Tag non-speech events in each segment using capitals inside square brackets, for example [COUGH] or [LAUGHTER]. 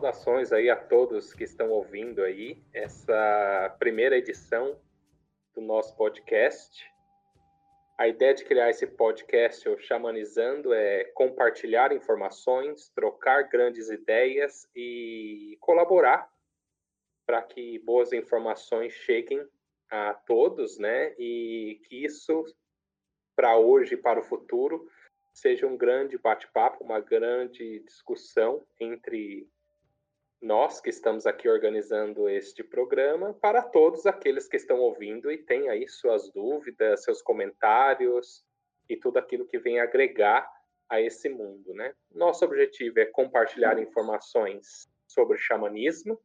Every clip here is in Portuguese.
Saudações aí a todos que estão ouvindo aí essa primeira edição do nosso podcast. A ideia de criar esse podcast, o Xamanizando, é compartilhar informações, trocar grandes ideias e colaborar para que boas informações cheguem a todos, né? E que isso, para hoje e para o futuro, seja um grande bate-papo, uma grande discussão entre nós que estamos aqui organizando este programa para todos aqueles que estão ouvindo e têm aí suas dúvidas, seus comentários e tudo aquilo que vem agregar a esse mundo, né? Nosso objetivo é compartilhar informações sobre o xamanismo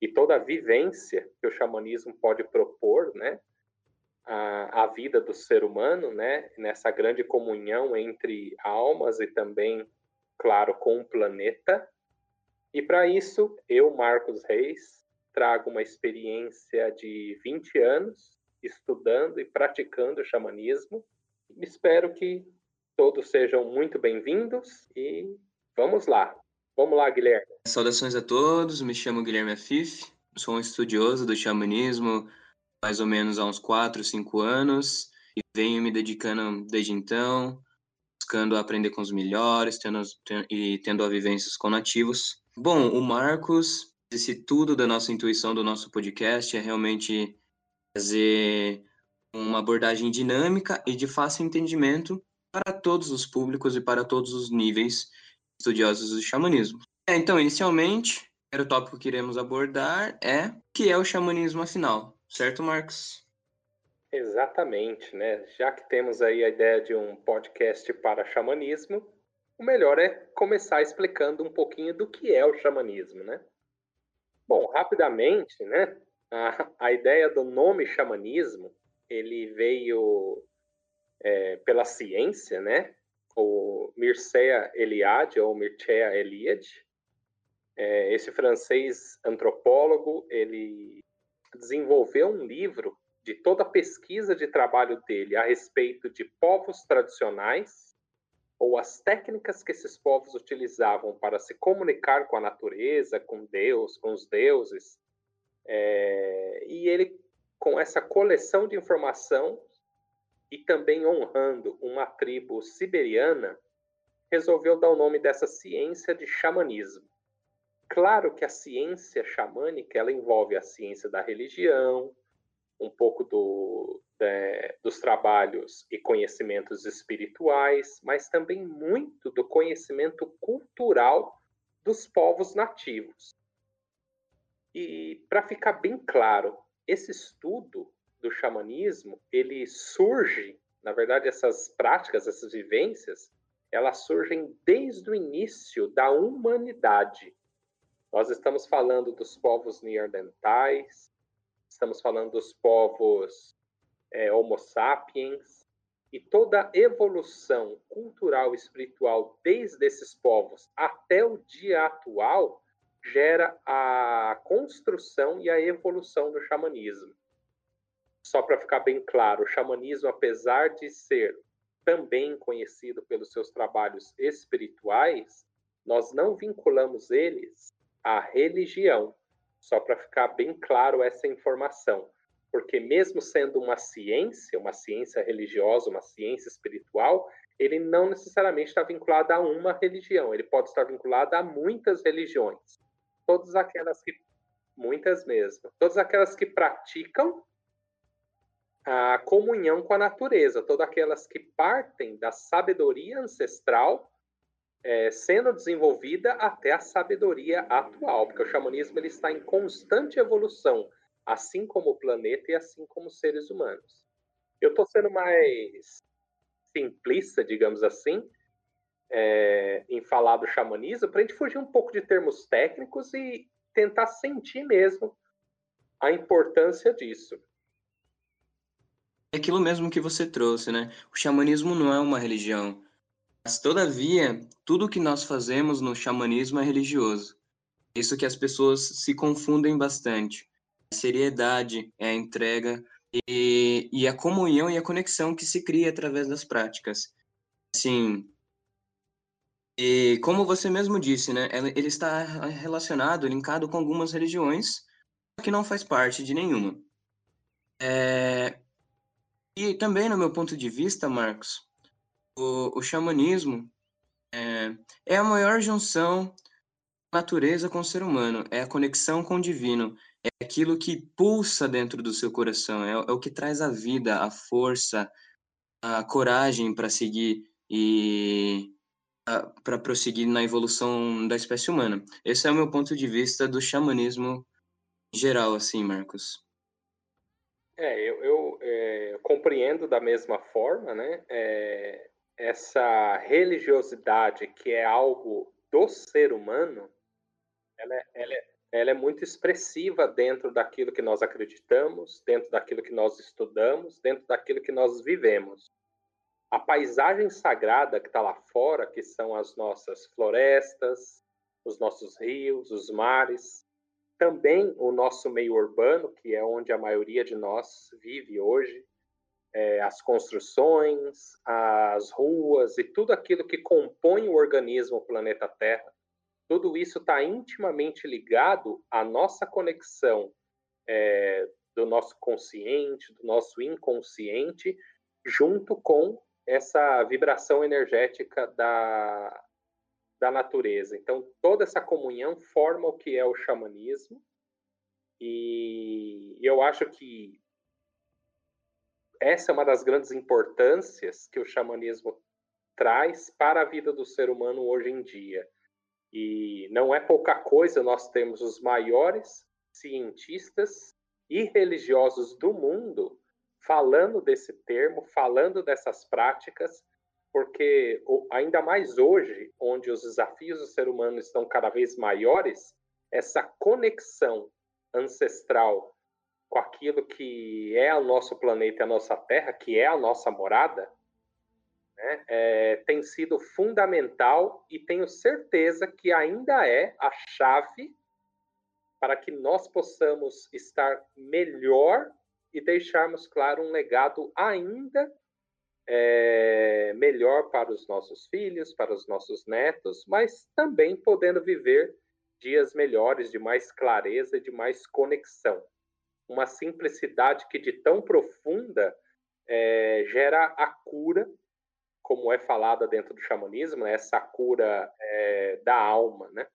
e toda a vivência que o xamanismo pode propor, né? A, a vida do ser humano, né? Nessa grande comunhão entre almas e também, claro, com o planeta e para isso, eu, Marcos Reis, trago uma experiência de 20 anos estudando e praticando xamanismo. Espero que todos sejam muito bem-vindos e vamos lá. Vamos lá, Guilherme. Saudações a todos, me chamo Guilherme Afif, sou um estudioso do xamanismo mais ou menos há uns 4, 5 anos e venho me dedicando desde então, buscando aprender com os melhores tendo, e tendo vivências com nativos Bom, o Marcos, esse tudo da nossa intuição do nosso podcast é realmente fazer uma abordagem dinâmica e de fácil entendimento para todos os públicos e para todos os níveis estudiosos do xamanismo. É, então, inicialmente, o tópico que iremos abordar é o que é o xamanismo afinal, certo, Marcos? Exatamente, né? Já que temos aí a ideia de um podcast para xamanismo, o melhor é começar explicando um pouquinho do que é o xamanismo, né? Bom, rapidamente, né? A, a ideia do nome xamanismo, ele veio é, pela ciência, né? O Mircea Eliade, ou Mircea Eliade, é, esse francês antropólogo, ele desenvolveu um livro de toda a pesquisa de trabalho dele a respeito de povos tradicionais ou as técnicas que esses povos utilizavam para se comunicar com a natureza, com Deus, com os deuses. É, e ele, com essa coleção de informação e também honrando uma tribo siberiana, resolveu dar o nome dessa ciência de xamanismo. Claro que a ciência xamânica ela envolve a ciência da religião, um pouco do, é, dos trabalhos e conhecimentos espirituais, mas também muito do conhecimento cultural dos povos nativos. E para ficar bem claro, esse estudo do xamanismo, ele surge, na verdade, essas práticas, essas vivências, elas surgem desde o início da humanidade. Nós estamos falando dos povos neandertais, estamos falando dos povos é, Homo sapiens, e toda a evolução cultural e espiritual desde esses povos até o dia atual gera a construção e a evolução do xamanismo. Só para ficar bem claro, o xamanismo, apesar de ser também conhecido pelos seus trabalhos espirituais, nós não vinculamos eles à religião. Só para ficar bem claro essa informação porque mesmo sendo uma ciência, uma ciência religiosa, uma ciência espiritual, ele não necessariamente está vinculado a uma religião, ele pode estar vinculado a muitas religiões. Todas aquelas que muitas mesmo, todas aquelas que praticam a comunhão com a natureza, todas aquelas que partem da sabedoria ancestral é, sendo desenvolvida até a sabedoria atual, porque o xamanismo ele está em constante evolução assim como o planeta e assim como os seres humanos. Eu estou sendo mais simplista, digamos assim, é, em falar do xamanismo, para a gente fugir um pouco de termos técnicos e tentar sentir mesmo a importância disso. É aquilo mesmo que você trouxe, né? O xamanismo não é uma religião. Mas, todavia, tudo que nós fazemos no xamanismo é religioso. Isso que as pessoas se confundem bastante seriedade, é a entrega e, e a comunhão e a conexão que se cria através das práticas. Assim, E como você mesmo disse, né, ele está relacionado, linkado com algumas religiões, que não faz parte de nenhuma. É... E também, no meu ponto de vista, Marcos, o, o xamanismo é, é a maior junção natureza com o ser humano, é a conexão com o divino, é aquilo que pulsa dentro do seu coração, é, é o que traz a vida, a força, a coragem para seguir e para prosseguir na evolução da espécie humana. Esse é o meu ponto de vista do xamanismo geral, assim, Marcos. É, eu, eu é, compreendo da mesma forma, né? É, essa religiosidade que é algo do ser humano, ela é, ela, é, ela é muito expressiva dentro daquilo que nós acreditamos, dentro daquilo que nós estudamos, dentro daquilo que nós vivemos. A paisagem sagrada que está lá fora, que são as nossas florestas, os nossos rios, os mares, também o nosso meio urbano, que é onde a maioria de nós vive hoje, é, as construções, as ruas e tudo aquilo que compõe o organismo o planeta Terra, tudo isso está intimamente ligado à nossa conexão é, do nosso consciente, do nosso inconsciente, junto com essa vibração energética da, da natureza. Então, toda essa comunhão forma o que é o xamanismo. E eu acho que essa é uma das grandes importâncias que o xamanismo traz para a vida do ser humano hoje em dia. E não é pouca coisa, nós temos os maiores cientistas e religiosos do mundo falando desse termo, falando dessas práticas, porque ainda mais hoje, onde os desafios do ser humano estão cada vez maiores, essa conexão ancestral com aquilo que é o nosso planeta, a nossa Terra, que é a nossa morada, né, é, tem sido fundamental e tenho certeza que ainda é a chave para que nós possamos estar melhor e deixarmos, claro, um legado ainda é, melhor para os nossos filhos, para os nossos netos, mas também podendo viver dias melhores, de mais clareza, de mais conexão. Uma simplicidade que de tão profunda é, gera a cura, como é falada dentro do xamanismo, né? essa cura é, da alma, né?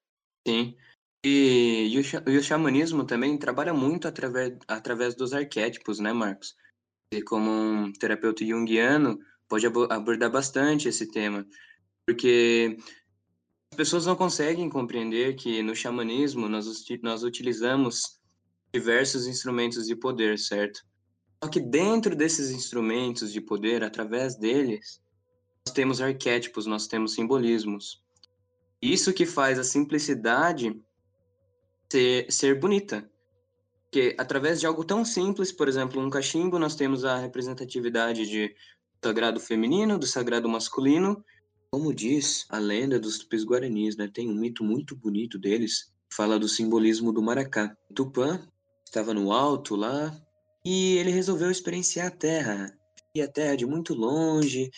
Sim. E, e, o, xamanismo também trabalha muito através, através dos arquétipos, né, Marcos? E como um terapeuta junguiano, pode abordar bastante esse tema, porque as pessoas não conseguem compreender que no xamanismo nós, nós utilizamos diversos instrumentos de poder, certo? Só que dentro desses instrumentos de poder, através deles, temos arquétipos, nós temos simbolismos. Isso que faz a simplicidade ser, ser bonita. Porque através de algo tão simples, por exemplo, um cachimbo, nós temos a representatividade de do sagrado feminino, do sagrado masculino. Como diz a lenda dos tupis guaranis, né? Tem um mito muito bonito deles, fala do simbolismo do maracá. Tupã estava no alto lá e ele resolveu experienciar a Terra. E a Terra de muito longe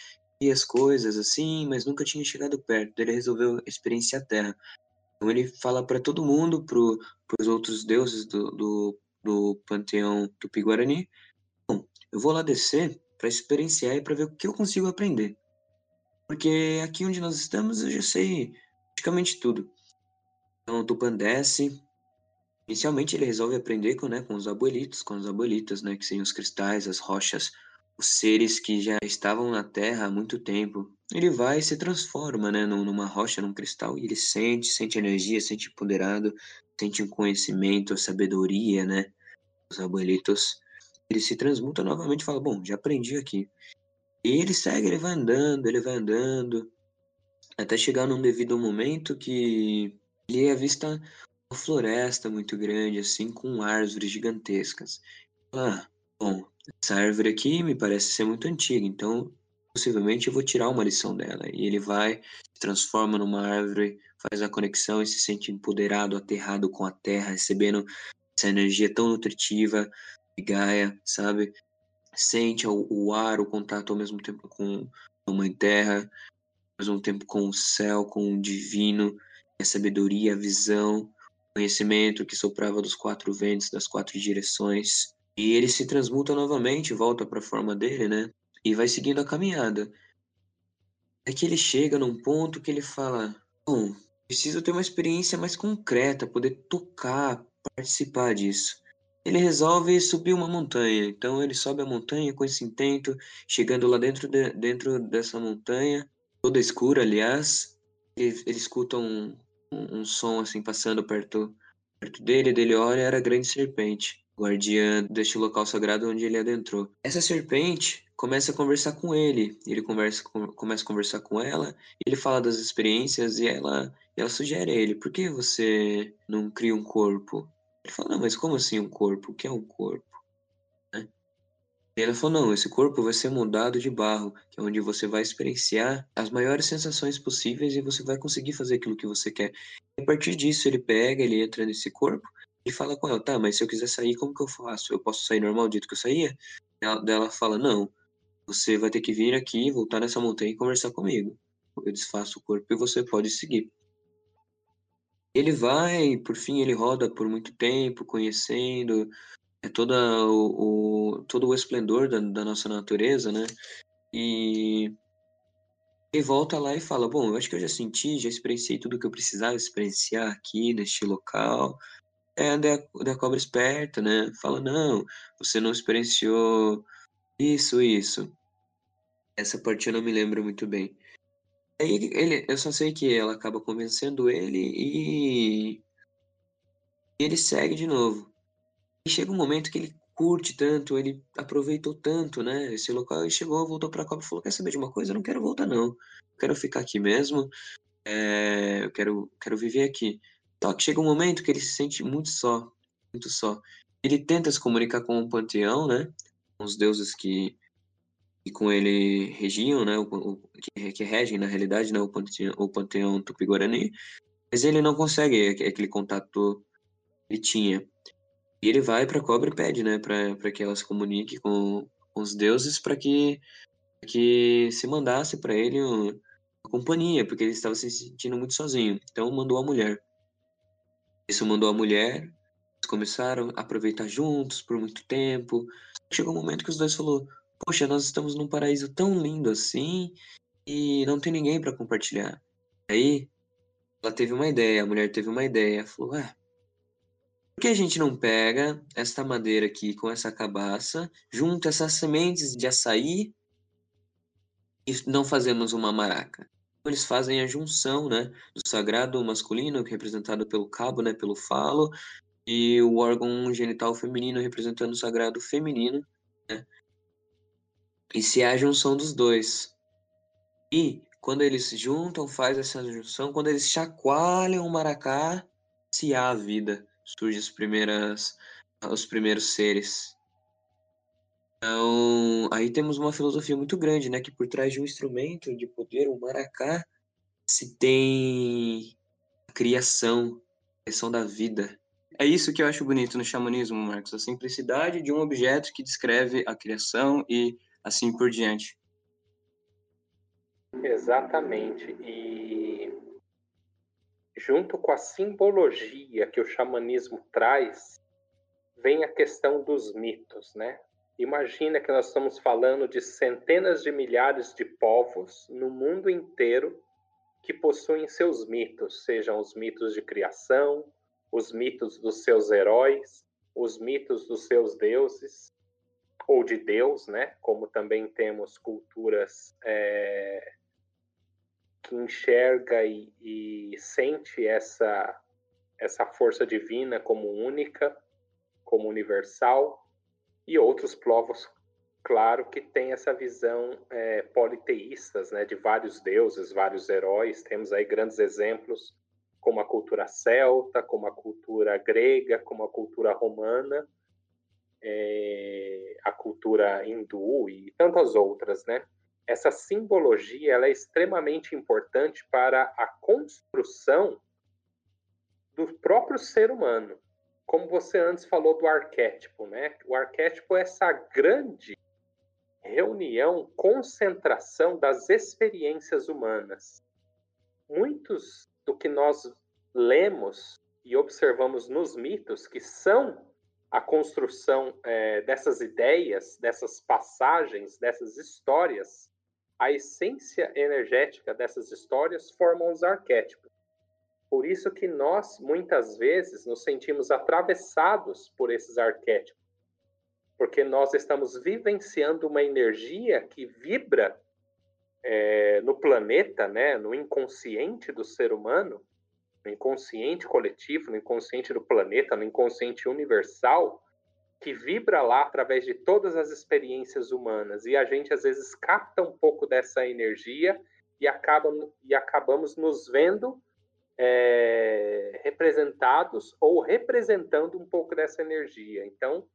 as coisas assim, mas nunca tinha chegado perto. Ele resolveu experienciar a Terra. Então ele fala para todo mundo, para os outros deuses do, do, do panteão tupi-guarani, bom, eu vou lá descer para experienciar e para ver o que eu consigo aprender. Porque aqui onde nós estamos eu já sei praticamente tudo. Então o Tupã desce, Inicialmente ele resolve aprender com, né, com os abuelitos, com os abuelitas, né, que seriam os cristais, as rochas, os seres que já estavam na Terra há muito tempo. Ele vai e se transforma, né, numa rocha, num cristal, e ele sente, sente energia, sente empoderado, sente um conhecimento, sabedoria, né, os abuelitos. Ele se transmuta novamente e fala, bom, já aprendi aqui. E ele segue, ele vai andando, ele vai andando, até chegar num devido momento que ele avista uma floresta muito grande, assim, com árvores gigantescas. Ah, bom, essa árvore aqui me parece ser muito antiga, então possivelmente eu vou tirar uma lição dela. E ele vai, se transforma numa árvore, faz a conexão e se sente empoderado, aterrado com a terra, recebendo essa energia tão nutritiva de Gaia, sabe? Sente o, o ar, o contato ao mesmo tempo com a Mãe Terra. mais um tempo com o céu, com o divino, a sabedoria, a visão, conhecimento que soprava dos quatro ventos, das quatro direções. E ele se transmuta novamente, volta para a forma dele, né? E vai seguindo a caminhada. É que ele chega num ponto que ele fala: Bom, preciso ter uma experiência mais concreta, poder tocar, participar disso. Ele resolve subir uma montanha. Então ele sobe a montanha com esse intento, chegando lá dentro, de, dentro dessa montanha, toda escura, aliás. Ele, ele escuta um, um, um, som assim passando perto, perto dele, dele olha, era a grande serpente, guardiã deste local sagrado onde ele adentrou. Essa serpente começa a conversar com ele, ele conversa com, começa a conversar com ela, ele fala das experiências e ela, ela sugere a ele, por que você não cria um corpo? Ele fala, não, mas como assim um corpo? O que é um corpo? Né? E ela falou, não, esse corpo vai ser moldado de barro, que é onde você vai experienciar as maiores sensações possíveis e você vai conseguir fazer aquilo que você quer. E a partir disso, ele pega, ele entra nesse corpo e fala com ela, tá, mas se eu quiser sair, como que eu faço? Eu posso sair normal, dito que eu saía? Ela, ela fala, não, você vai ter que vir aqui, voltar nessa montanha e conversar comigo. Eu desfaço o corpo e você pode seguir. Ele vai, por fim, ele roda por muito tempo, conhecendo é toda o, o todo o esplendor da, da nossa natureza, né? E ele volta lá e fala: Bom, eu acho que eu já senti, já experienciei tudo que eu precisava experienciar aqui neste local. É, da, a cobra esperta, né? Fala: Não, você não experienciou isso, isso. Essa parte eu não me lembro muito bem. Aí ele, eu só sei que ela acaba convencendo ele e ele segue de novo. E chega um momento que ele curte tanto, ele aproveitou tanto, né? Esse local e chegou, voltou para a Copa e falou: Quer saber de uma coisa? Eu não quero voltar, não. Eu quero ficar aqui mesmo. É, eu quero, quero viver aqui. Só que chega um momento que ele se sente muito só, muito só. Ele tenta se comunicar com o panteão, né? Com os deuses que que com ele regiam, né, o, o que, que, regem na realidade, né, o panteão, o panteão tupi-guarani, mas ele não consegue aquele contato que ele tinha. E ele vai para cobra e pede, né, para que ela se comunique com, com os deuses para que que se mandasse para ele uma companhia, porque ele estava se sentindo muito sozinho. Então mandou a mulher. Isso mandou a mulher, eles começaram a aproveitar juntos por muito tempo. Chegou um momento que os dois falou: poxa, nós estamos num paraíso tão lindo assim e não tem ninguém para compartilhar. Aí ela teve uma ideia, a mulher teve uma ideia, falou: ué, por que a gente não pega esta madeira aqui com essa cabaça, junta essas sementes de açaí e não fazemos uma maraca? Eles fazem a junção, né, do sagrado masculino, representado pelo cabo, né, pelo falo, e o órgão genital feminino representando o sagrado feminino, né, e se há a junção dos dois. E quando eles se juntam, faz essa junção, quando eles chacoalham o maracá, se há a vida, surgem os primeiros seres. Então, aí temos uma filosofia muito grande, né? Que por trás de um instrumento de poder, o um maracá, se tem a criação, a criação da vida. É isso que eu acho bonito no xamanismo, Marcos, a simplicidade de um objeto que descreve a criação e assim por diante. Exatamente. E junto com a simbologia que o xamanismo traz, vem a questão dos mitos, né? Imagina que nós estamos falando de centenas de milhares de povos no mundo inteiro que possuem seus mitos, sejam os mitos de criação, os mitos dos seus heróis, os mitos dos seus deuses, ou de Deus, né? Como também temos culturas é, que enxerga e, e sente essa essa força divina como única, como universal, e outros povos, claro, que têm essa visão é, politeístas, né, de vários deuses, vários heróis. Temos aí grandes exemplos, como a cultura celta, como a cultura grega, como a cultura romana, é, a cultura hindu e tantas outras, né? Essa simbologia ela é extremamente importante para a construção do próprio ser humano. Como você antes falou do arquétipo, né? O arquétipo é essa grande reunião, concentração das experiências humanas. Muitos do que nós lemos e observamos nos mitos, que são a construção é, dessas ideias, dessas passagens, dessas histórias, a essência energética dessas histórias formam os arquétipos. Por isso que nós, muitas vezes, nos sentimos atravessados por esses arquétipos, porque nós estamos vivenciando uma energia que vibra é, no planeta, né, no inconsciente do ser humano, no inconsciente coletivo, no inconsciente do planeta, no inconsciente universal, que vibra lá através de todas as experiências humanas. E a gente às vezes capta um pouco dessa energia e, acaba, e acabamos nos vendo é, representados ou representando um pouco dessa energia. Então,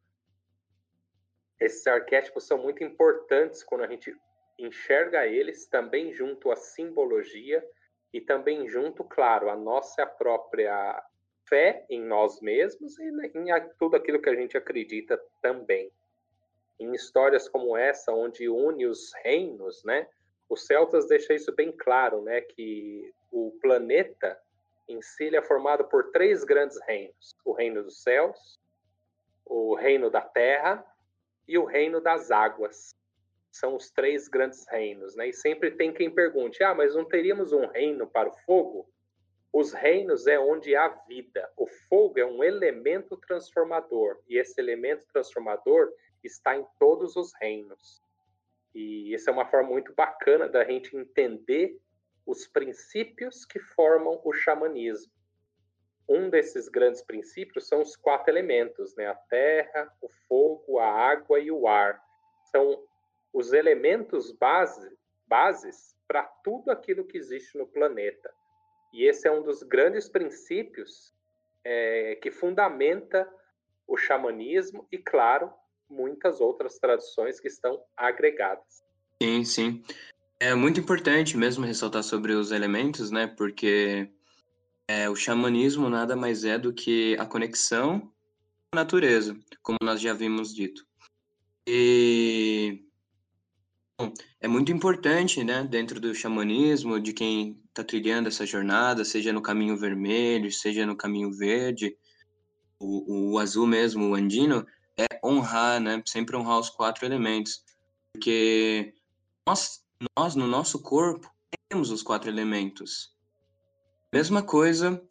esses arquétipos são muito importantes quando a gente enxerga eles também junto à simbologia e também junto, claro, a nossa própria fé em nós mesmos e em tudo aquilo que a gente acredita também. Em histórias como essa, onde une os reinos, né? Os celtas deixam isso bem claro, né? Que o planeta em si é formado por três grandes reinos: o reino dos céus, o reino da terra e o reino das águas são os três grandes reinos, né? E sempre tem quem pergunte: ah, mas não teríamos um reino para o fogo? Os reinos é onde há vida. O fogo é um elemento transformador e esse elemento transformador está em todos os reinos. E essa é uma forma muito bacana da gente entender os princípios que formam o xamanismo. Um desses grandes princípios são os quatro elementos, né? A terra, o fogo, a água e o ar. São os elementos base, bases para tudo aquilo que existe no planeta. E esse é um dos grandes princípios é, que fundamenta o xamanismo e, claro, muitas outras tradições que estão agregadas. Sim, sim. É muito importante mesmo ressaltar sobre os elementos, né? Porque é, o xamanismo nada mais é do que a conexão com a natureza, como nós já vimos dito. E é muito importante, né, dentro do xamanismo, de quem está trilhando essa jornada, seja no caminho vermelho, seja no caminho verde, o, o azul mesmo, o andino, é honrar, né, sempre honrar os quatro elementos, porque nós, nós no nosso corpo temos os quatro elementos. Mesma coisa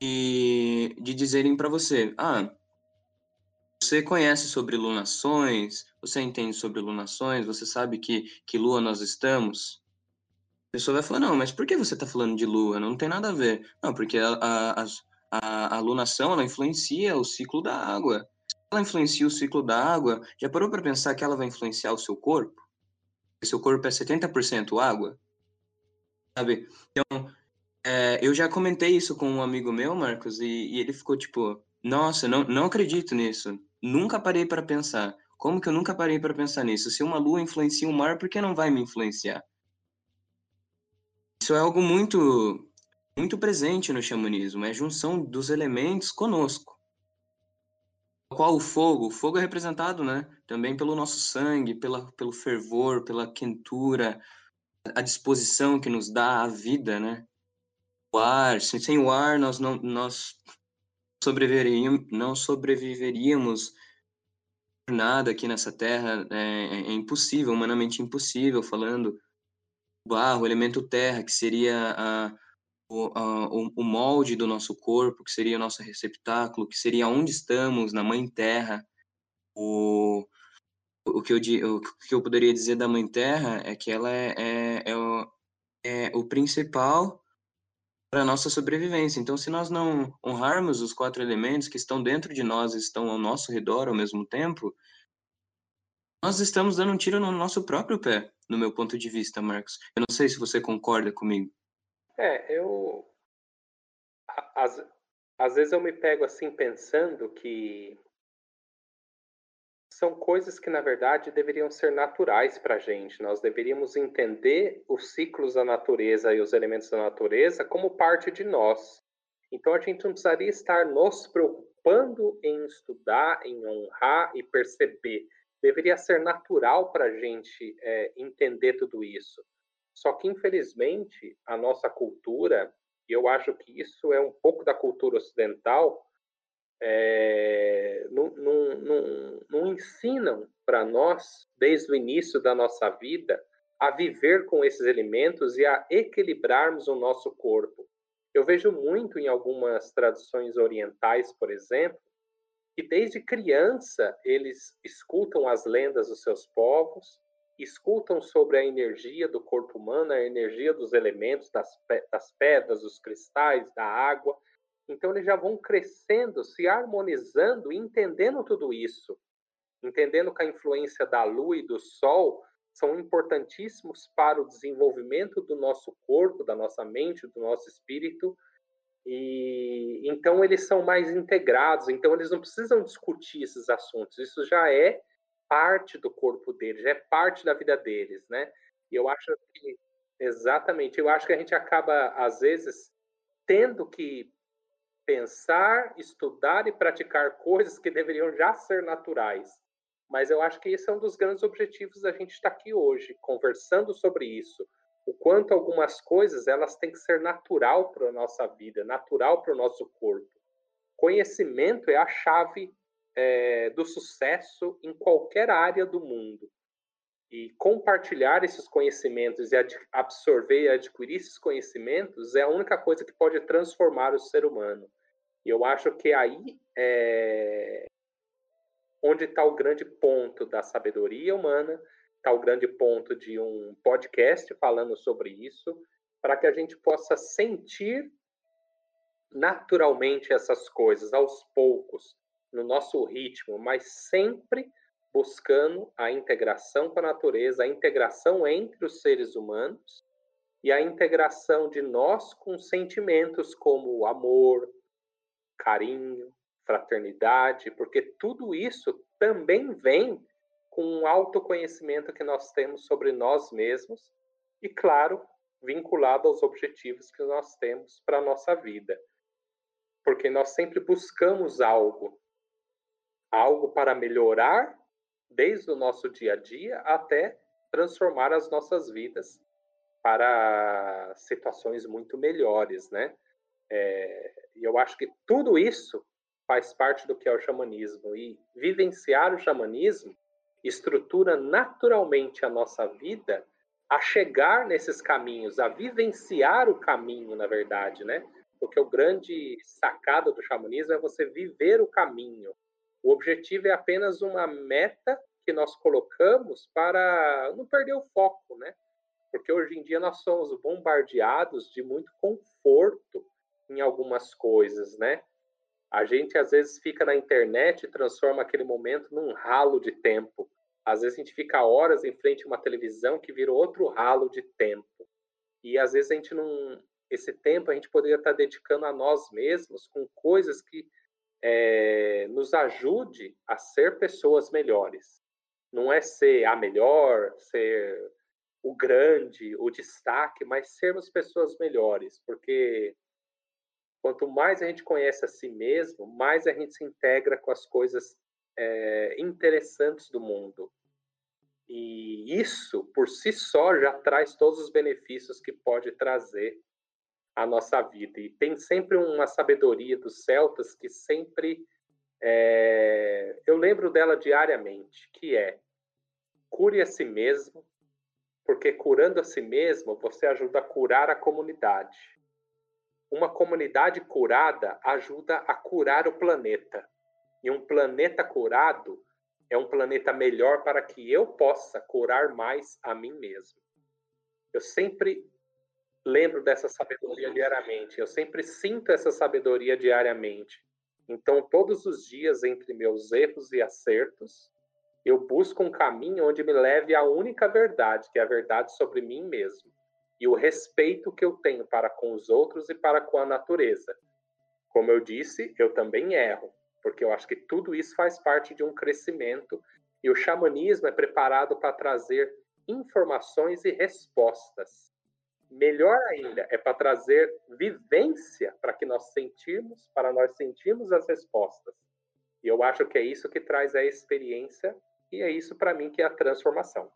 de, de dizerem para você, ah, você conhece sobre lunações? Você entende sobre lunações? Você sabe que, que lua nós estamos? A pessoa vai falar, não, mas por que você está falando de lua? Não tem nada a ver. Não, porque a, a, a, a lunação, ela influencia o ciclo da água. Se ela influencia o ciclo da água, já parou para pensar que ela vai influenciar o seu corpo? Seu corpo é 70% água? Sabe? Então, é, eu já comentei isso com um amigo meu, Marcos, e, e ele ficou tipo, nossa, não, não acredito nisso. Nunca parei para pensar. Como que eu nunca parei para pensar nisso? Se uma lua influencia o mar, por que não vai me influenciar? Isso é algo muito muito presente no xamanismo, é a junção dos elementos conosco. Qual o fogo? O fogo é representado, né, também pelo nosso sangue, pela, pelo fervor, pela quentura, a disposição que nos dá a vida, né? O ar, sem o ar nós não nós sobreviveríamos, não sobreviveríamos nada aqui nessa terra, é, é impossível, humanamente impossível, falando barro, elemento terra, que seria a, o, a, o molde do nosso corpo, que seria o nosso receptáculo, que seria onde estamos, na mãe terra. O, o, que eu, o que eu poderia dizer da mãe terra é que ela é, é, é, o, é o principal para a nossa sobrevivência. Então, se nós não honrarmos os quatro elementos que estão dentro de nós, estão ao nosso redor ao mesmo tempo, nós estamos dando um tiro no nosso próprio pé, no meu ponto de vista, Marcos. Eu não sei se você concorda comigo. É, eu. Às, às vezes eu me pego assim pensando que são coisas que, na verdade, deveriam ser naturais para a gente. Nós deveríamos entender os ciclos da natureza e os elementos da natureza como parte de nós. Então, a gente não precisaria estar nos preocupando em estudar, em honrar e perceber. deveria ser natural para a gente é, entender tudo isso. Só que, infelizmente, a nossa cultura, e eu acho que isso é um pouco da cultura ocidental, é, não, não, ensinam para nós, desde o início da nossa vida, a viver com esses elementos e a equilibrarmos o nosso corpo. Eu vejo muito em algumas tradições orientais, por exemplo, que desde criança eles escutam as lendas dos seus povos, escutam sobre a energia do corpo humano, a energia dos elementos, das, das pedras, dos cristais, da água. Então eles já vão crescendo, se harmonizando, entendendo tudo isso, entendendo que a influência da lua e do sol são importantíssimos para o desenvolvimento do nosso corpo, da nossa mente, do nosso espírito. E então eles são mais integrados, então eles não precisam discutir esses assuntos. Isso já é parte do corpo deles, já é parte da vida deles, né? E eu acho que exatamente, eu acho que a gente acaba às vezes tendo que pensar, estudar e praticar coisas que deveriam já ser naturais mas eu acho que esse é um dos grandes objetivos da gente estar aqui hoje, conversando sobre isso. O quanto algumas coisas elas têm que ser natural para a nossa vida, natural para o nosso corpo. Conhecimento é a chave é, do sucesso em qualquer área do mundo. E compartilhar esses conhecimentos e absorver e adquirir esses conhecimentos é a única coisa que pode transformar o ser humano. E eu acho que aí é, onde está o grande ponto da sabedoria humana, está o grande ponto de um podcast falando sobre isso, para que a gente possa sentir naturalmente essas coisas, aos poucos, no nosso ritmo, mas sempre buscando a integração com a natureza, a integração entre os seres humanos e a integração de nós com sentimentos como amor, carinho, fraternidade, porque tudo isso também vem com o autoconhecimento que nós temos sobre nós mesmos e, claro, vinculado aos objetivos que nós temos para a nossa vida. Porque nós sempre buscamos algo, algo para melhorar desde o nosso dia a dia até transformar as nossas vidas para situações muito melhores, né? É, e eu acho que tudo isso faz parte do que é o xamanismo. E vivenciar o xamanismo estrutura naturalmente a nossa vida a chegar nesses caminhos, a vivenciar o caminho, na verdade, né? Porque o grande sacado do xamanismo é você viver o caminho. O objetivo é apenas uma meta que nós colocamos para não perder o foco, né? Porque hoje em dia nós somos bombardeados de muito conforto em algumas coisas, né? A gente às vezes fica na internet e transforma aquele momento num ralo de tempo. Às vezes a gente fica horas em frente a uma televisão que vira outro ralo de tempo. E às vezes a gente não. Esse tempo a gente poderia estar dedicando a nós mesmos com coisas que é, nos ajude a ser pessoas melhores. Não é ser a melhor, ser o grande, o destaque, mas sermos pessoas melhores, porque Quanto mais a gente conhece a si mesmo, mais a gente se integra com as coisas é, interessantes do mundo. E isso, por si só, já traz todos os benefícios que pode trazer à nossa vida. E tem sempre uma sabedoria dos celtas que sempre. É, eu lembro dela diariamente, que é cure a si mesmo, porque curando a si mesmo, você ajuda a curar a comunidade uma comunidade curada ajuda a curar o planeta. E um planeta curado é um planeta melhor para que eu possa curar mais a mim mesmo. Eu sempre lembro dessa sabedoria diariamente, eu sempre sinto essa sabedoria diariamente. Então, todos os dias, entre meus erros e acertos, eu busco um caminho onde me leve à única verdade, que é a verdade sobre mim mesmo e o respeito que eu tenho para com os outros e para com a natureza. Como eu disse, eu também erro, porque eu acho que tudo isso faz parte de um crescimento e o xamanismo é preparado para trazer informações e respostas. Melhor ainda, é para trazer vivência para que nós sentirmos, para nós sentirmos as respostas. E eu acho que é isso que traz a experiência E é isso para mim que é a transformação.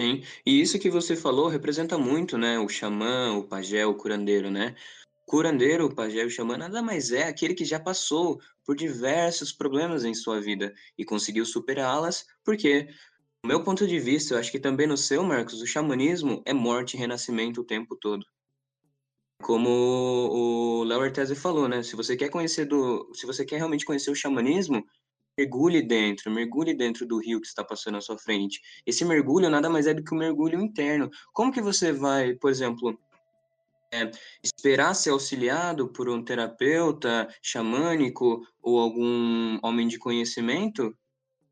Sim, e isso que você falou representa muito, né? O xamã, o pajé, o curandeiro, né? Curandeiro, o pajé, o xamã nada mais é aquele que já passou por diversos problemas em sua vida e conseguiu superá-las, porque, do meu ponto de vista, eu acho que também no seu, Marcos, o xamanismo é morte e renascimento o tempo todo. Como o Léo Artese falou, né? Se você quer conhecer do, se você quer realmente conhecer o xamanismo, mergulhe dentro, mergulhe dentro do rio que está passando à sua frente. Esse mergulho nada mais é do que um mergulho interno. Como que você vai, por exemplo, é, esperar ser auxiliado por um terapeuta xamânico ou algum homem de conhecimento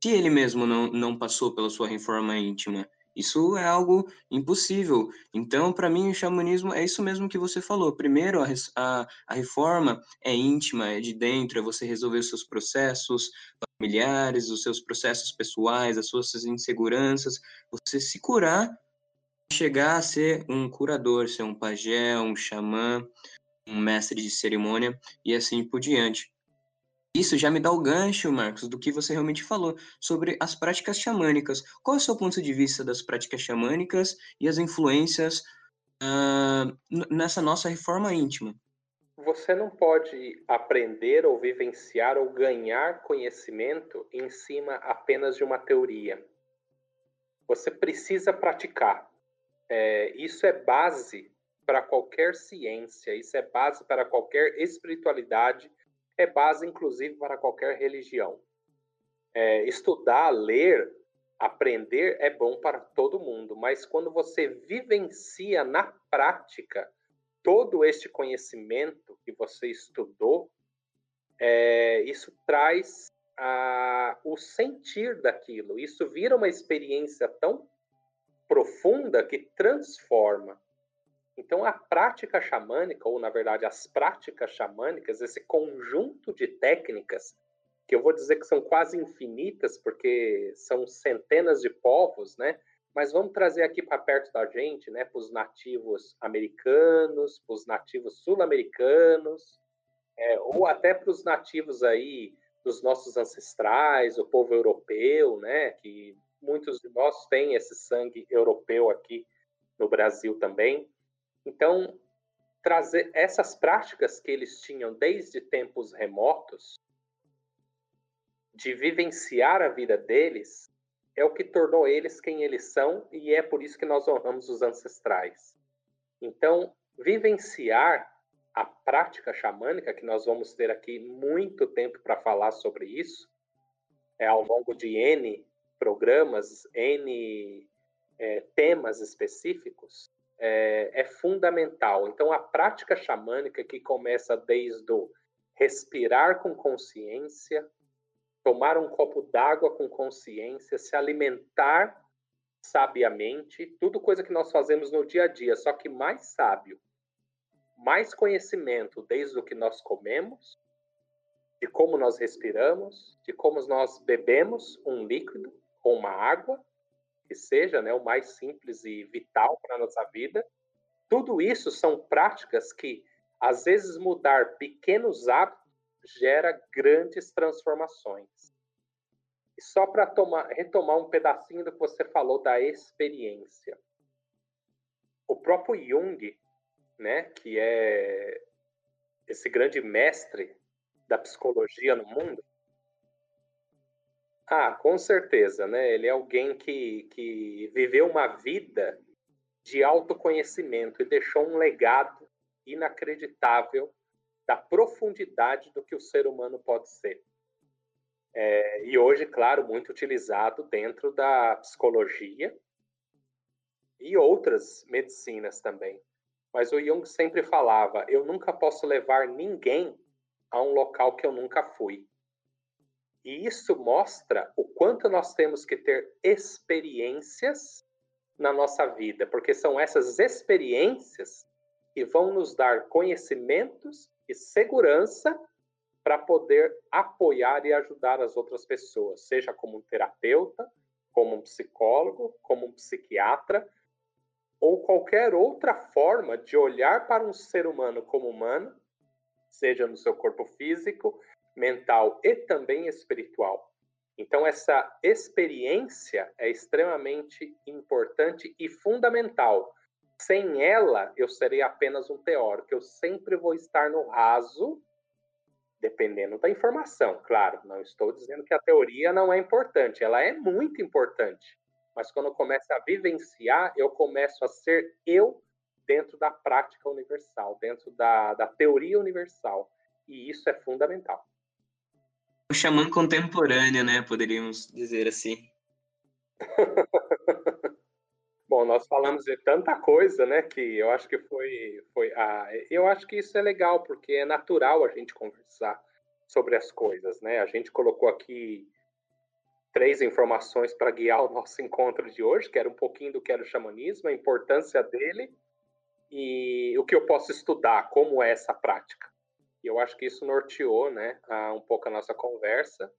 se ele mesmo não, não passou pela sua reforma íntima? Isso é algo impossível. Então, para mim, o xamanismo é isso mesmo que você falou. Primeiro, a, a, a, reforma é íntima, é de dentro, é você resolver os seus processos familiares, os seus processos pessoais, as suas inseguranças, você se curar, chegar a ser um curador, ser um pajé, um xamã, um mestre de cerimônia e assim por diante. Isso já me dá o gancho, Marcos, do que você realmente falou sobre as práticas xamânicas. Qual é o seu ponto de vista das práticas xamânicas e as influências uh, nessa nossa reforma íntima? Você não pode aprender ou vivenciar ou ganhar conhecimento em cima apenas de uma teoria. Você precisa praticar. É, isso é base para qualquer ciência, isso é base para qualquer espiritualidade é base, inclusive, para qualquer religião. É, estudar, ler, aprender é bom para todo mundo, mas quando você vivencia na prática todo este conhecimento que você estudou, é, isso traz a, o sentir daquilo. Isso vira uma experiência tão profunda que transforma. Então, a prática xamânica, ou na verdade as práticas xamânicas, esse conjunto de técnicas, que eu vou dizer que são quase infinitas, porque são centenas de povos, né? Mas vamos trazer aqui para perto da gente, né? Para os nativos americanos, para os nativos sul-americanos, é, ou até para os nativos aí dos nossos ancestrais, o povo europeu, né? Que muitos de nós têm esse sangue europeu aqui no Brasil também. Então, trazer essas práticas que eles tinham desde tempos remotos, de vivenciar a vida deles, é o que tornou eles quem eles são e é por isso que nós honramos os ancestrais. Então, vivenciar a prática xamânica, que nós vamos ter aqui muito tempo para falar sobre isso, é ao longo de N programas, N é, temas específicos, é, é fundamental. Então, a prática xamânica que começa desde o respirar com consciência, tomar um copo d'água com consciência, se alimentar sabiamente, tudo coisa que nós fazemos no dia a dia, só que mais sábio, mais conhecimento desde o que nós comemos, de como nós respiramos, de como nós bebemos um líquido ou uma água, que seja, né, o mais simples e vital para a nossa vida. Tudo isso são práticas que, às vezes, mudar pequenos hábitos gera grandes transformações. E só para retomar um pedacinho do que você falou da experiência. O próprio Jung, né, que é esse grande mestre da psicologia no mundo, ah, com certeza, né? Ele é alguém que, que viveu uma vida de autoconhecimento e deixou um legado inacreditável da profundidade do que o ser humano pode ser. É, e hoje, claro, muito utilizado dentro da psicologia e outras medicinas também. Mas o Jung sempre falava: eu nunca posso levar ninguém a um local que eu nunca fui. E isso mostra o quanto nós temos que ter experiências na nossa vida, porque são essas experiências que vão nos dar conhecimentos e segurança para poder apoiar e ajudar as outras pessoas, seja como um terapeuta, como um psicólogo, como um psiquiatra, ou qualquer outra forma de olhar para um ser humano como humano, seja no seu corpo físico, mental e também espiritual. Então, essa experiência é extremamente importante e fundamental. Sem ela, eu serei apenas um teórico. Eu sempre vou estar no raso, dependendo da informação, claro. Não estou dizendo que a teoria não é importante, ela é muito importante. Mas quando eu começo a vivenciar, eu começo a ser eu dentro da prática universal, dentro da, da teoria universal. E isso é fundamental. O xamã contemporâneo, né? Poderíamos dizer assim. [LAUGHS] Bom, nós falamos de tanta coisa, né? Que eu acho que foi, foi ah, eu acho que isso é legal porque é natural a gente conversar sobre as coisas, né? A gente colocou aqui três informações para guiar o nosso encontro de hoje, que era um pouquinho do que era o xamanismo, a importância dele e o que eu posso estudar, como é essa prática. E eu acho que isso norteou, né, um pouco a nossa conversa.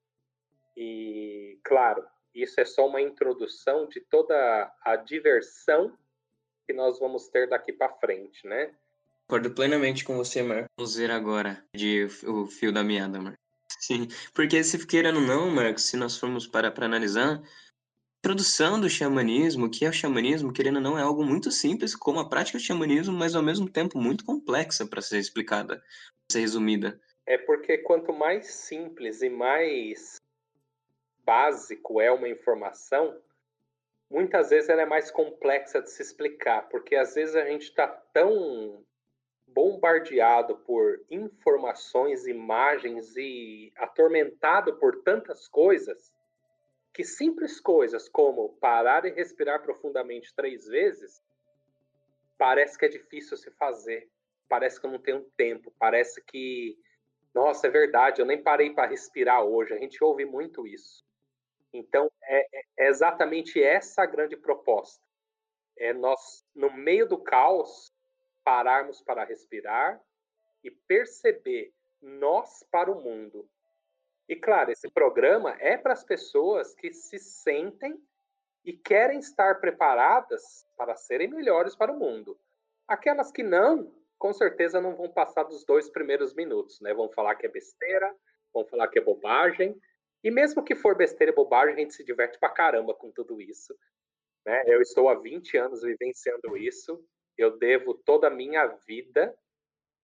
E, claro, isso é só uma introdução de toda a diversão que nós vamos ter daqui para frente, né? Concordo plenamente com você, Marcos. Vamos ver agora de o fio da meada, Marcos. Sim, porque se queirando ou não, Marcos, se nós formos para para analisar, introdução do xamanismo, que é o xamanismo, querendo ou não, é algo muito simples, como a prática do xamanismo, mas ao mesmo tempo muito complexa para ser explicada, para ser resumida. É porque quanto mais simples e mais básico é uma informação, muitas vezes ela é mais complexa de se explicar, porque às vezes a gente está tão bombardeado por informações, imagens e atormentado por tantas coisas que simples coisas como parar e respirar profundamente três vezes parece que é difícil se fazer, parece que eu não tenho tempo, parece que nossa, é verdade, eu nem parei para respirar hoje. A gente ouve muito isso. Então, é, é, é exatamente essa a grande proposta. É nós, no meio do caos, pararmos para respirar e perceber nós para o mundo. E claro, esse programa é para as pessoas que se sentem e querem estar preparadas para serem melhores para o mundo. Aquelas que não, com certeza não vão passar dos dois primeiros minutos, né? Vão falar que é besteira, vão falar que é bobagem. E mesmo que for besteira e bobagem, a gente se diverte pra caramba com tudo isso. Né? Eu estou há 20 anos vivenciando isso. Eu devo toda a minha vida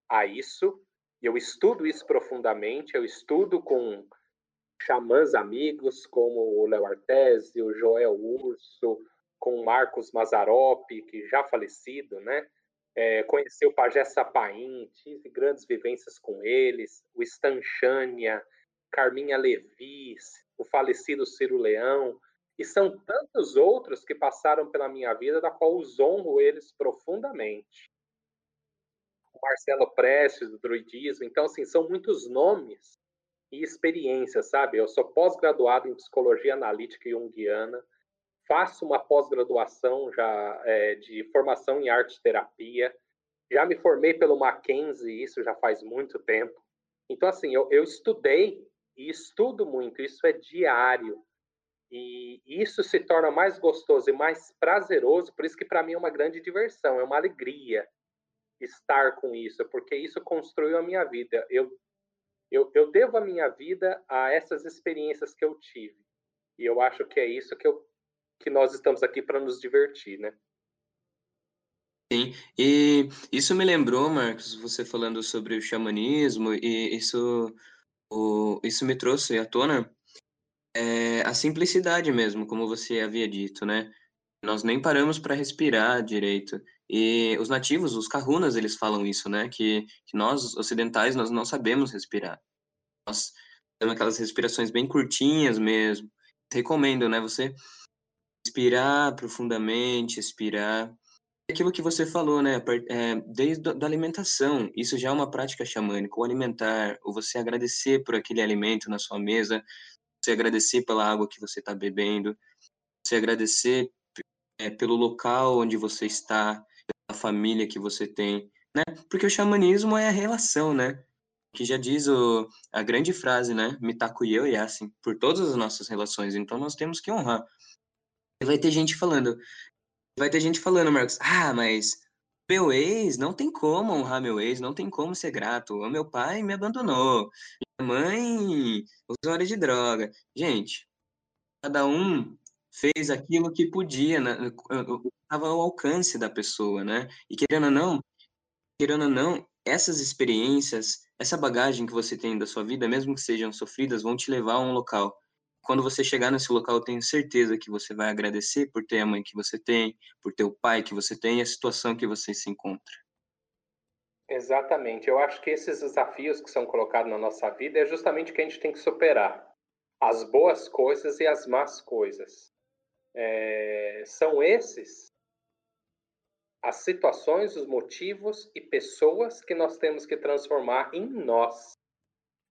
a isso eu estudo isso profundamente, eu estudo com xamãs amigos como o Léo Artesi, o Joel Urso, com o Marcos Mazzaropi, que já falecido, né? É, conheci o Pajé Sapaim, tive grandes vivências com eles, o Stan Chania, Carminha Levis, o falecido Ciro Leão, e são tantos outros que passaram pela minha vida, da qual os honro eles profundamente. Marcelo Prestes, do druidismo. Então, assim, são muitos nomes e experiências, sabe? Eu sou pós-graduado em psicologia analítica junguiana, faço uma pós-graduação já é, de formação em arte terapia, já me formei pelo Mackenzie, isso já faz muito tempo. Então, assim, eu, eu estudei e estudo muito, isso é diário. E isso se torna mais gostoso e mais prazeroso, por isso que para mim é uma grande diversão, é uma alegria estar com isso, porque isso construiu a minha vida. Eu, eu, eu devo a minha vida a essas experiências que eu tive. E eu acho que é isso que, eu, que nós estamos aqui para nos divertir, né? Sim, e isso me lembrou, Marcos, você falando sobre o xamanismo, e isso, o, isso me trouxe à tona é, a simplicidade mesmo, como você havia dito, né? Nós nem paramos para respirar direito. E os nativos, os kahunas, eles falam isso, né? Que, que nós, ocidentais, nós não sabemos respirar. Nós temos aquelas respirações bem curtinhas mesmo. Recomendo, né? Você respirar profundamente, expirar. Aquilo que você falou, né? É, desde a alimentação, isso já é uma prática xamânica. O alimentar, ou você agradecer por aquele alimento na sua mesa, você agradecer pela água que você está bebendo, você agradecer é, pelo local onde você está, pela família que você tem, né? Porque o xamanismo é a relação, né? Que já diz o, a grande frase, né? Mitaku eu e assim, por todas as nossas relações. Então nós temos que honrar. E vai ter gente falando, vai ter gente falando, Marcos, ah, mas meu ex, não tem como honrar meu ex, não tem como ser grato. O meu pai me abandonou, minha mãe usuária de droga. Gente, cada um fez aquilo que podia, né? estava ao alcance da pessoa, né? E querendo ou não, querendo ou não, essas experiências, essa bagagem que você tem da sua vida, mesmo que sejam sofridas, vão te levar a um local. Quando você chegar nesse local, eu tenho certeza que você vai agradecer por ter a mãe que você tem, por ter o pai que você tem e a situação que você se encontra. Exatamente. Eu acho que esses desafios que são colocados na nossa vida é justamente o que a gente tem que superar. As boas coisas e as más coisas. É, são esses as situações, os motivos e pessoas que nós temos que transformar em nós.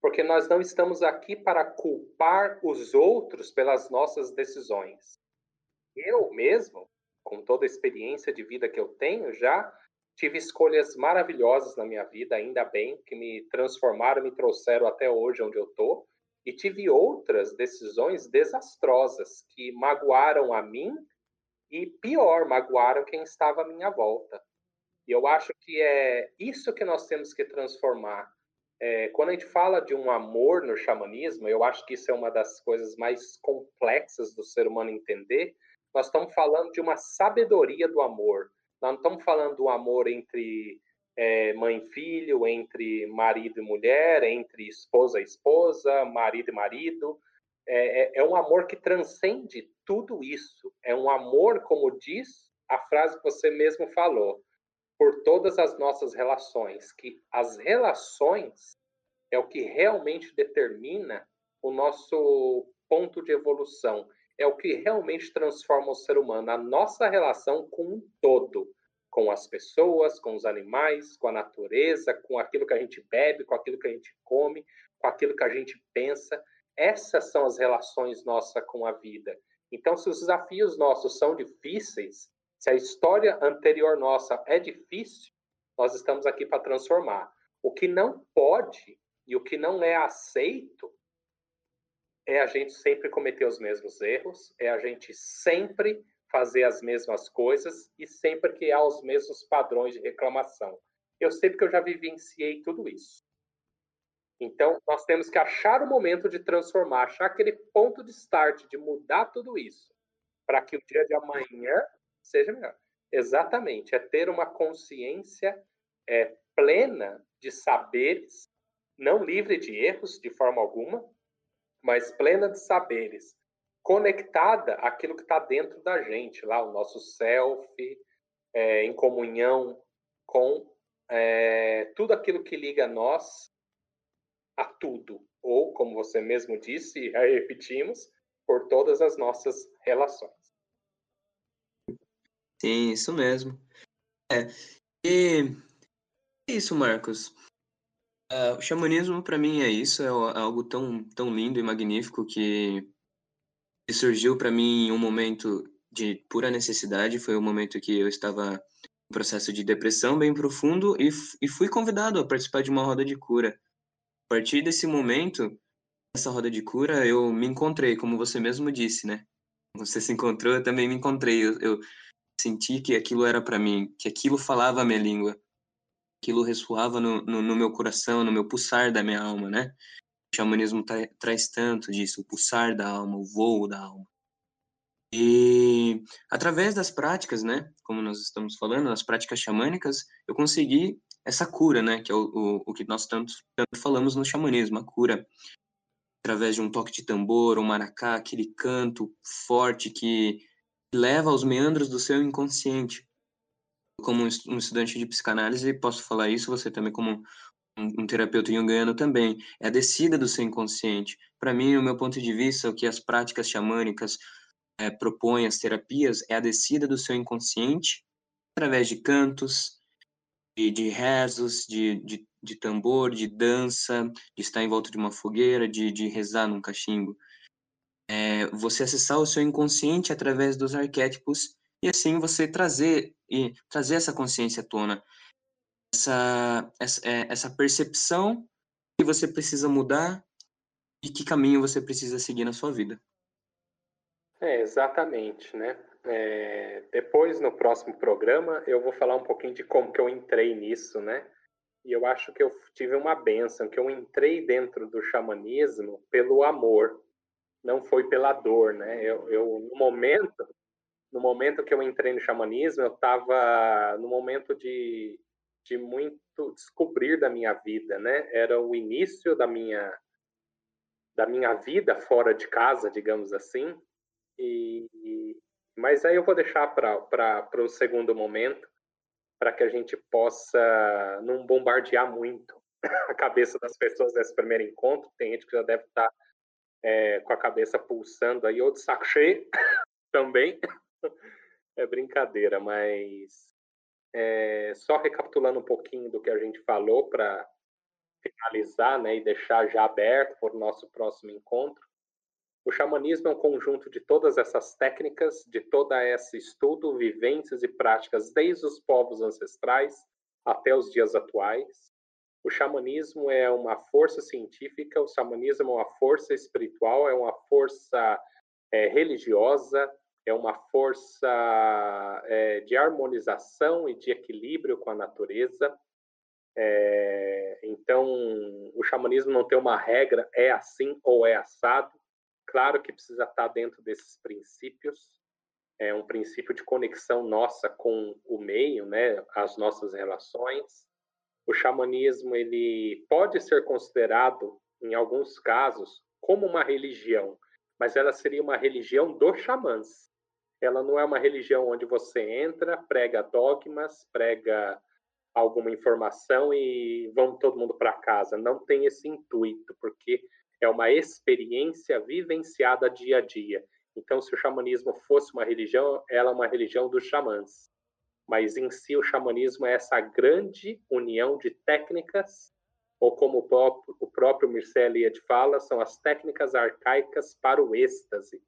Porque nós não estamos aqui para culpar os outros pelas nossas decisões. Eu mesmo, com toda a experiência de vida que eu tenho, já tive escolhas maravilhosas na minha vida, ainda bem, que me transformaram, me trouxeram até hoje onde eu estou. E tive outras decisões desastrosas que magoaram a mim e, pior, magoaram quem estava à minha volta. E eu acho que é isso que nós temos que transformar. É, quando a gente fala de um amor no xamanismo, eu acho que isso é uma das coisas mais complexas do ser humano entender. Nós estamos falando de uma sabedoria do amor. Nós não estamos falando do amor entre é, mãe e filho, entre marido e mulher, entre esposa e esposa, marido e marido. É, é, é, um amor que transcende tudo isso. É um amor, como diz a frase que você mesmo falou, por todas as nossas relações. Que as relações é o que realmente determina o nosso ponto de evolução é o que realmente transforma o ser humano, a nossa relação com um todo, com as pessoas, com os animais, com a natureza, com aquilo que a gente bebe, com aquilo que a gente come, com aquilo que a gente pensa. Essas são as relações nossas com a vida. Então, se os desafios nossos são difíceis, se a história anterior nossa é difícil, nós estamos aqui para transformar. O que não pode e o que não é aceito é a gente sempre cometer os mesmos erros, é a gente sempre fazer as mesmas coisas e sempre criar os mesmos padrões de reclamação. Eu sei porque eu já vivenciei tudo isso. Então, nós temos que achar o momento de transformar, achar aquele ponto de start, de mudar tudo isso, para que o dia de amanhã seja melhor. Exatamente, é ter uma consciência é, plena de saberes, não livre de erros de forma alguma, mas plena de saberes, conectada àquilo que está dentro da gente, lá o nosso self, é, em comunhão com é, tudo aquilo que liga nós a tudo, ou, como você mesmo disse, e repetimos, por todas as nossas relações. Sim, isso mesmo. É, e é isso, Marcos. Uh, o xamanismo, para mim, é isso, é algo tão, tão lindo e magnífico que, que surgiu para mim em um momento de pura necessidade. Foi um momento que eu estava em processo de depressão bem profundo e, e fui convidado a participar de uma roda de cura. A partir desse momento, nessa roda de cura, eu me encontrei, como você mesmo disse, né? Você se encontrou, eu também me encontrei. Eu, eu senti que aquilo era para mim, que aquilo falava a minha língua aquilo ressoava no, no, no, meu coração, no meu pulsar da minha alma, né? O xamanismo tra traz tanto disso, o pulsar da alma, o voo da alma. E através das práticas, né, como nós estamos falando, as práticas xamânicas, eu consegui essa cura, né, que é o, o, o que nós tanto, tanto falamos no xamanismo, a cura através de um toque de tambor, um maracá, aquele canto forte que leva aos meandros do seu inconsciente como um estudante de psicanálise, posso falar isso, você também como um, terapeuta junguiano também, é a descida do seu inconsciente. Para mim, o meu ponto de vista, o que as práticas xamânicas é, propõem, as terapias, é a descida do seu inconsciente através de cantos, de, de rezos, de, de, de, tambor, de dança, de estar em volta de uma fogueira, de, de rezar num cachimbo. É, você acessar o seu inconsciente através dos arquétipos e assim você trazer e trazer essa consciência à tona, essa, essa, é, essa percepção que você precisa mudar e que caminho você precisa seguir na sua vida. É, exatamente, né? É, depois, no próximo programa, eu vou falar um pouquinho de como que eu entrei nisso, né? E eu acho que eu tive uma benção, que eu entrei dentro do xamanismo pelo amor. não foi pela dor, né? Eu, eu no momento, no momento que eu entrei no xamanismo, eu estava no momento de, de muito descobrir da minha vida, né? Era o início da minha da minha vida fora de casa, digamos assim. E, mas aí eu vou deixar para o segundo momento, para que a gente possa não bombardear muito [LAUGHS] a cabeça das pessoas nesse primeiro encontro. Tem gente que já deve estar tá, é, com a cabeça pulsando aí, ou de saco cheio [LAUGHS] também. É brincadeira, mas é, só recapitulando um pouquinho do que a gente falou para finalizar né, e deixar já aberto para o nosso próximo encontro. O xamanismo é um conjunto de todas essas técnicas, de todo esse estudo, vivências e práticas desde os povos ancestrais até os dias atuais. O xamanismo é uma força científica, o xamanismo é uma força espiritual, é uma força é, religiosa, é uma força é, de harmonização e de equilíbrio com a natureza. É, então, o xamanismo não tem uma regra, é assim ou é assado. Claro que precisa estar dentro desses princípios. É um princípio de conexão nossa com o meio, né, as nossas relações. O xamanismo ele pode ser considerado, em alguns casos, como uma religião, mas ela seria uma religião dos xamãs. Ela não é uma religião onde você entra, prega dogmas, prega alguma informação e vão todo mundo para casa. Não tem esse intuito, porque é uma experiência vivenciada dia a dia. Então, se o xamanismo fosse uma religião, ela é uma religião dos xamãs. Mas em si, o xamanismo é essa grande união de técnicas, ou como o próprio, o próprio Mircea Eliade fala, são as técnicas arcaicas para o êxtase,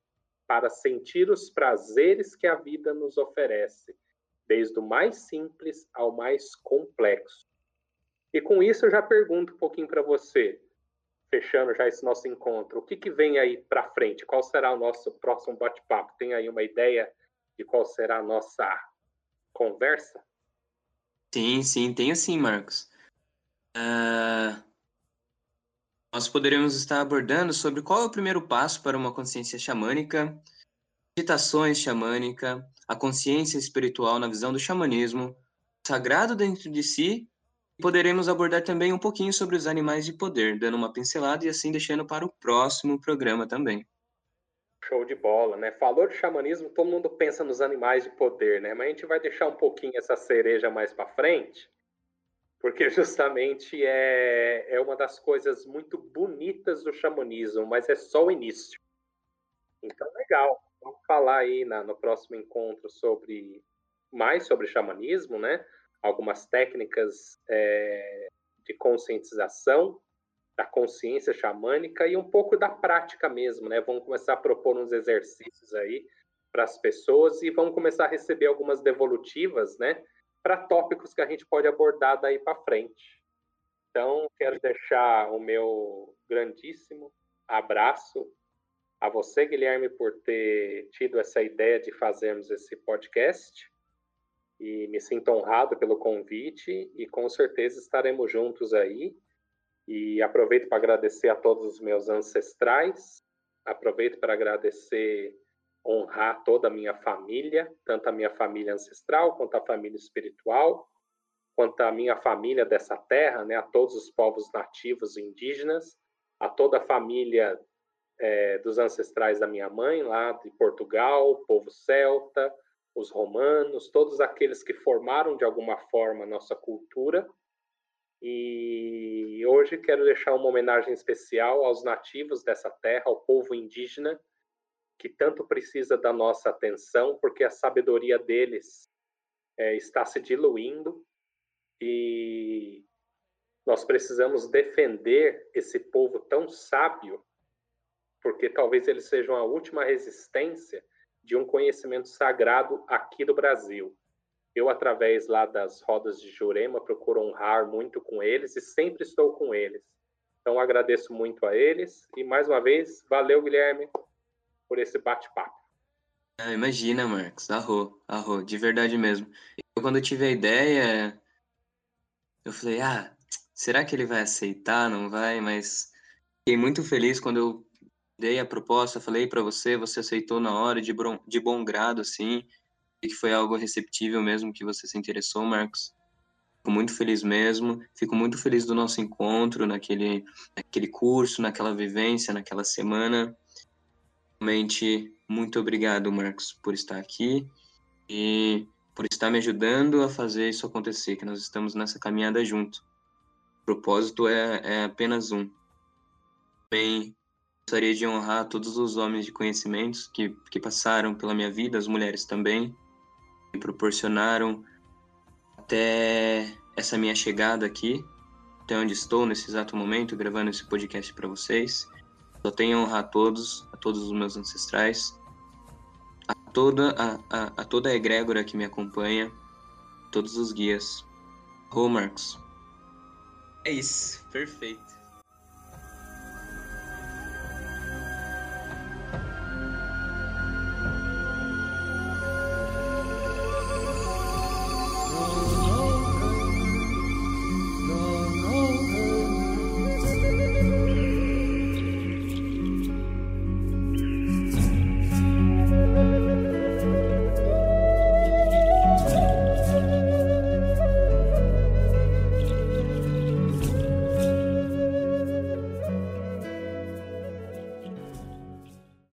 para sentir os prazeres que a vida nos oferece desde o mais simples ao mais complexo. E com isso eu já pergunto um pouquinho para você, fechando já esse nosso encontro, o que, que vem aí para frente? Qual será o nosso próximo bate-papo? Tem aí uma ideia de qual será a nossa conversa? Sim, sim, tenho sim, Marcos. Uh, nós poderemos estar abordando sobre qual é o primeiro passo para uma consciência xamânica, meditações xamânica, a consciência espiritual na visão do xamanismo, sagrado dentro de si, e poderemos abordar também um pouquinho sobre os animais de poder, dando uma pincelada e assim deixando para o próximo programa também. Show de bola, né? Falou de xamanismo, todo mundo pensa nos animais de poder, né? Mas a gente vai deixar um pouquinho essa cereja mais para frente, porque justamente é, é uma das coisas muito bonitas do xamanismo, mas é só o início. Então, legal. Vamos falar aí na, no próximo encontro sobre mais sobre xamanismo, né? Algumas técnicas é, de conscientização da consciência xamânica e um pouco da prática mesmo, né? Vamos começar a propor uns exercícios aí para as pessoas e vamos começar a receber algumas devolutivas, né? Para tópicos que a gente pode abordar daí para frente. Então, quero deixar o meu grandíssimo abraço a você, Guilherme, por ter tido essa ideia de fazermos esse podcast. E me sinto honrado pelo convite e com certeza estaremos juntos aí. E aproveito para agradecer a todos os meus ancestrais, aproveito para agradecer, honrar toda a minha família, tanto a minha família ancestral quanto a família espiritual, quanto a minha família dessa terra, né, a todos os povos nativos indígenas, a toda a família é, dos ancestrais da minha mãe, lá de Portugal, povo celta, os romanos, todos aqueles que formaram de alguma forma a nossa cultura. E hoje quero deixar uma homenagem especial aos nativos dessa terra, ao povo indígena, que tanto precisa da nossa atenção, porque a sabedoria deles é, está se diluindo e nós precisamos defender esse povo tão sábio porque talvez eles sejam a última resistência de um conhecimento sagrado aqui do Brasil. Eu, através lá das rodas de Jurema, procuro honrar muito com eles e sempre estou com eles. Então, agradeço muito a eles e, mais uma vez, valeu, Guilherme, por esse bate-papo. Ah, imagina, Marcos, arro, arro, de verdade mesmo. Eu, quando tive a ideia, eu falei, ah, será que ele vai aceitar? Não vai? Mas fiquei muito feliz quando eu dei a proposta, falei para você, você aceitou na hora, de, bom, de bom grado, assim, e que foi algo receptível mesmo que você se interessou, Marcos. Fico muito feliz mesmo, fico muito feliz do nosso encontro naquele, naquele curso, naquela vivência, naquela semana. Realmente, muito obrigado, Marcos, por estar aqui e por estar me ajudando a fazer isso acontecer, que nós estamos nessa caminhada junto. O propósito é, é apenas um. Bem, Gostaria de honrar todos os homens de conhecimentos que, que passaram pela minha vida, as mulheres também, me proporcionaram até essa minha chegada aqui, até onde estou nesse exato momento, gravando esse podcast para vocês. Só tenho a honrar a todos, a todos os meus ancestrais, a toda a, a, a toda a egrégora que me acompanha, todos os guias. Marcos. É isso, perfeito.